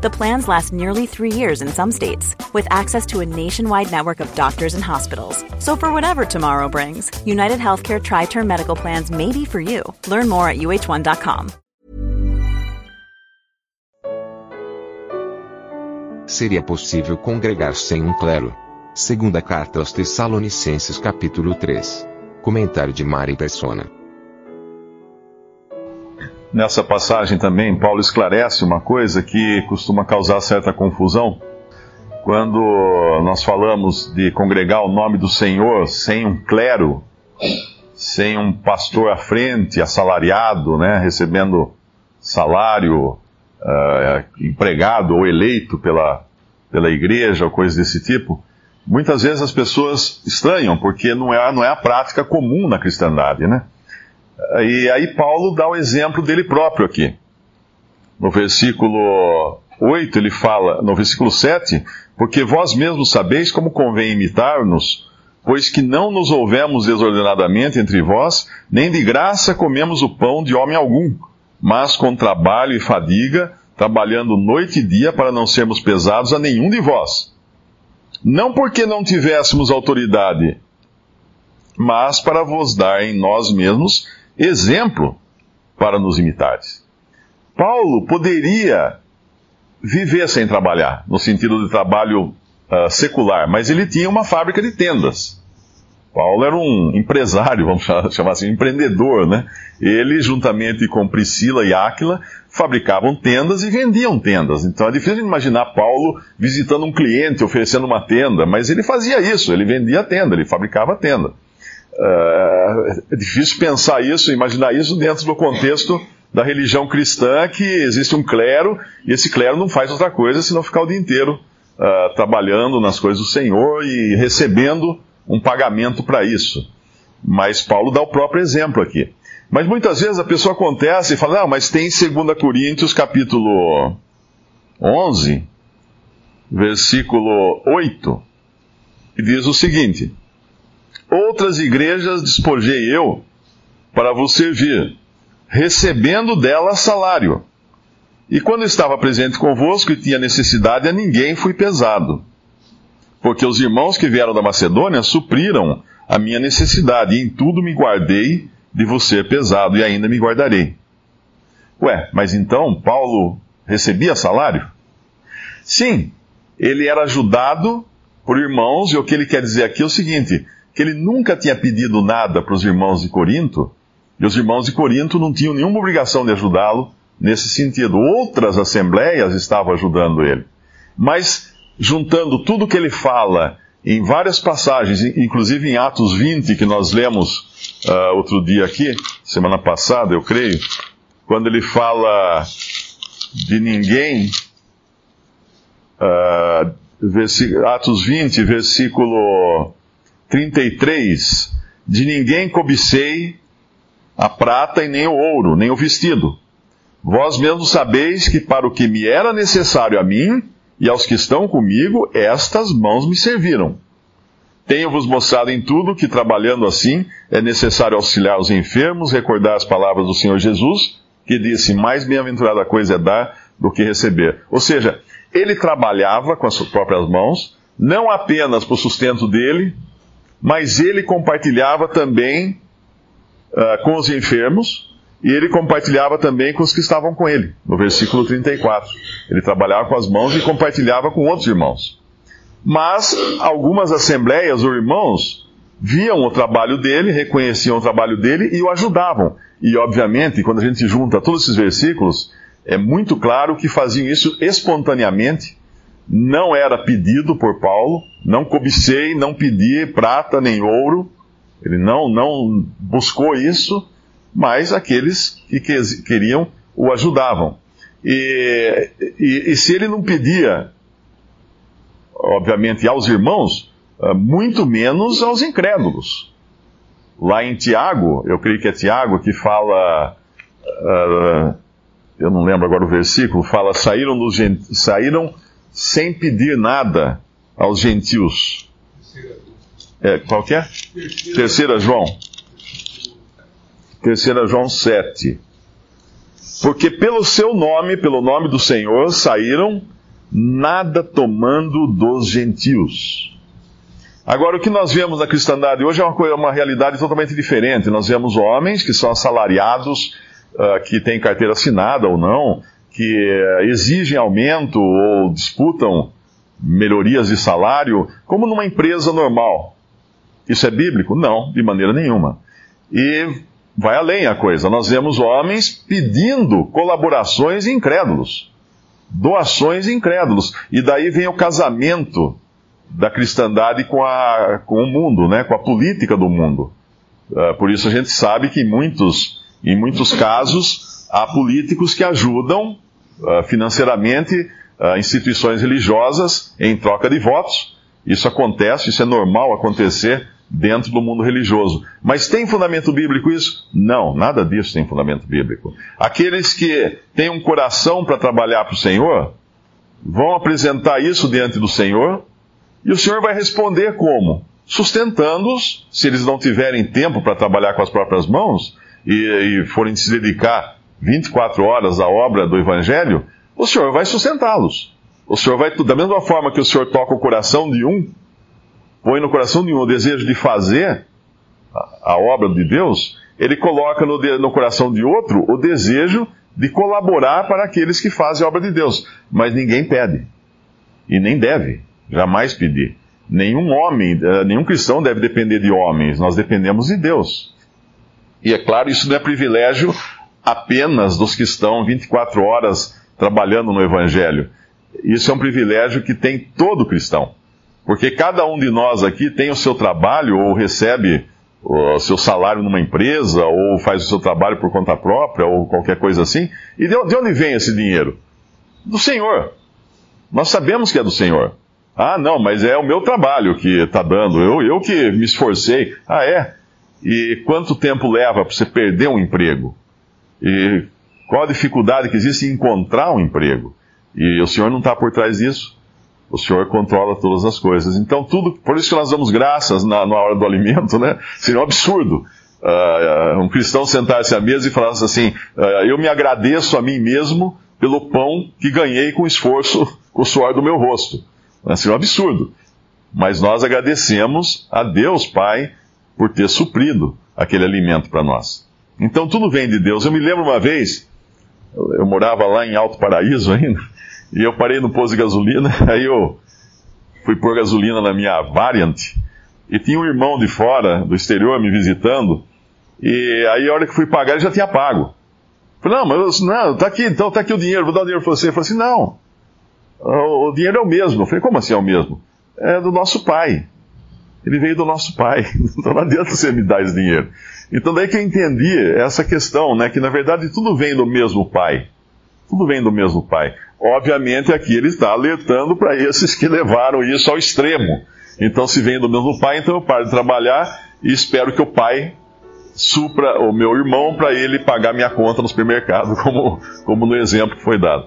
The plans last nearly three years in some states, with access to a nationwide network of doctors and hospitals. So, for whatever tomorrow brings, United Healthcare Tri Term Medical Plans may be for you. Learn more at uh1.com. Seria possível congregar sem um clero? Segunda carta aos Tessalonicenses, capítulo 3. Comentário de Mari Persona. Nessa passagem também, Paulo esclarece uma coisa que costuma causar certa confusão. Quando nós falamos de congregar o nome do Senhor sem um clero, sem um pastor à frente, assalariado, né, recebendo salário, uh, empregado ou eleito pela, pela igreja ou coisa desse tipo, muitas vezes as pessoas estranham, porque não é, não é a prática comum na cristandade, né? E aí Paulo dá o exemplo dele próprio aqui. No versículo 8 ele fala, no versículo 7, porque vós mesmos sabeis como convém imitar-nos, pois que não nos houvemos desordenadamente entre vós, nem de graça comemos o pão de homem algum, mas com trabalho e fadiga, trabalhando noite e dia para não sermos pesados a nenhum de vós. Não porque não tivéssemos autoridade, mas para vos dar em nós mesmos exemplo para nos imitares. Paulo poderia viver sem trabalhar, no sentido de trabalho uh, secular, mas ele tinha uma fábrica de tendas. Paulo era um empresário, vamos chamar assim, um empreendedor, né? Ele, juntamente com Priscila e Áquila, fabricavam tendas e vendiam tendas. Então é difícil imaginar Paulo visitando um cliente, oferecendo uma tenda, mas ele fazia isso, ele vendia tenda, ele fabricava tenda. Uh, é difícil pensar isso, imaginar isso dentro do contexto da religião cristã, que existe um clero, e esse clero não faz outra coisa senão ficar o dia inteiro uh, trabalhando nas coisas do Senhor e recebendo um pagamento para isso. Mas Paulo dá o próprio exemplo aqui. Mas muitas vezes a pessoa acontece e fala, ah, mas tem 2 Coríntios capítulo 11, versículo 8, que diz o seguinte: Outras igrejas despojei eu para vos servir, recebendo delas salário. E quando estava presente convosco e tinha necessidade, a ninguém fui pesado. Porque os irmãos que vieram da Macedônia supriram a minha necessidade, e em tudo me guardei de vos ser pesado, e ainda me guardarei. Ué, mas então Paulo recebia salário? Sim, ele era ajudado por irmãos, e o que ele quer dizer aqui é o seguinte: que ele nunca tinha pedido nada para os irmãos de Corinto, e os irmãos de Corinto não tinham nenhuma obrigação de ajudá-lo nesse sentido. Outras assembleias estavam ajudando ele. Mas, juntando tudo que ele fala em várias passagens, inclusive em Atos 20, que nós lemos uh, outro dia aqui, semana passada, eu creio, quando ele fala de ninguém, uh, Atos 20, versículo 33, de ninguém cobicei a prata e nem o ouro, nem o vestido. Vós mesmos sabeis que para o que me era necessário a mim e aos que estão comigo, estas mãos me serviram. Tenho-vos mostrado em tudo que, trabalhando assim, é necessário auxiliar os enfermos, recordar as palavras do Senhor Jesus, que disse: Mais bem-aventurada coisa é dar do que receber. Ou seja, ele trabalhava com as suas próprias mãos, não apenas para o sustento dele, mas ele compartilhava também uh, com os enfermos e ele compartilhava também com os que estavam com ele, no versículo 34. Ele trabalhava com as mãos e compartilhava com outros irmãos. Mas algumas assembleias ou irmãos viam o trabalho dele, reconheciam o trabalho dele e o ajudavam. E, obviamente, quando a gente junta todos esses versículos, é muito claro que faziam isso espontaneamente, não era pedido por Paulo, não cobicei, não pedi prata nem ouro, ele não, não buscou isso, mas aqueles que queriam o ajudavam. E, e, e se ele não pedia, obviamente, aos irmãos, ah, muito menos aos incrédulos. Lá em Tiago, eu creio que é Tiago que fala. Uh, eu não lembro agora o versículo, fala: saíram, dos, saíram sem pedir nada aos gentios. É, qual que é? Terceira João. Terceira João 7. Porque pelo seu nome, pelo nome do Senhor, saíram nada tomando dos gentios. Agora, o que nós vemos na cristandade hoje é uma, coisa, uma realidade totalmente diferente. Nós vemos homens que são assalariados, uh, que têm carteira assinada ou não, que uh, exigem aumento ou disputam melhorias de salário, como numa empresa normal. Isso é bíblico? Não, de maneira nenhuma. E vai além a coisa. Nós vemos homens pedindo colaborações incrédulos, doações incrédulos. E daí vem o casamento da cristandade com, a, com o mundo, né, com a política do mundo. Uh, por isso a gente sabe que em muitos, em muitos casos há políticos que ajudam financeiramente uh, instituições religiosas em troca de votos. Isso acontece, isso é normal acontecer dentro do mundo religioso. Mas tem fundamento bíblico isso? Não, nada disso tem fundamento bíblico. Aqueles que têm um coração para trabalhar para o Senhor vão apresentar isso diante do Senhor e o Senhor vai responder como? Sustentando-os, se eles não tiverem tempo para trabalhar com as próprias mãos e, e forem se dedicar 24 horas à obra do Evangelho, o Senhor vai sustentá-los. O Senhor vai, da mesma forma que o Senhor toca o coração de um, põe no coração de um o desejo de fazer a, a obra de Deus, ele coloca no, no coração de outro o desejo de colaborar para aqueles que fazem a obra de Deus. Mas ninguém pede. E nem deve. Jamais pedir. Nenhum homem, eh, nenhum cristão deve depender de homens, nós dependemos de Deus. E é claro, isso não é privilégio apenas dos que estão 24 horas trabalhando no Evangelho. Isso é um privilégio que tem todo cristão. Porque cada um de nós aqui tem o seu trabalho ou recebe o seu salário numa empresa ou faz o seu trabalho por conta própria ou qualquer coisa assim. E de onde vem esse dinheiro? Do Senhor. Nós sabemos que é do Senhor. Ah, não, mas é o meu trabalho que está dando, eu, eu que me esforcei. Ah, é? E quanto tempo leva para você perder um emprego? E qual a dificuldade que existe em encontrar um emprego? E o Senhor não está por trás disso. O Senhor controla todas as coisas. Então, tudo, por isso que nós damos graças na, na hora do alimento, né? Seria um absurdo. Uh, um cristão sentar-se à mesa e falar assim: uh, Eu me agradeço a mim mesmo pelo pão que ganhei com esforço, com o suor do meu rosto. Assim, um absurdo. Mas nós agradecemos a Deus Pai por ter suprido aquele alimento para nós. Então tudo vem de Deus. Eu me lembro uma vez, eu, morava lá em Alto Paraíso ainda, e eu parei no posto de gasolina, aí eu fui pôr gasolina na minha Variant, e tinha um irmão de fora, do exterior, me visitando, e aí a hora que fui pagar ele já tinha pago. Falei, não, mas não, tá aqui, então tá aqui o dinheiro, vou dar o dinheiro para você. Ele falou assim, não, o dinheiro é o mesmo. Eu falei, como assim é o mesmo? É do nosso pai. Ele veio do nosso pai. Então não adianta você me dar esse dinheiro. Então daí que eu entendi essa questão, né? Que na verdade tudo vem do mesmo pai. Tudo vem do mesmo pai. Obviamente aqui ele está alertando para esses que levaram isso ao extremo. Então se vem do mesmo pai, então eu paro de trabalhar e espero que o pai supra o meu irmão para ele pagar minha conta no supermercado, como, como no exemplo que foi dado.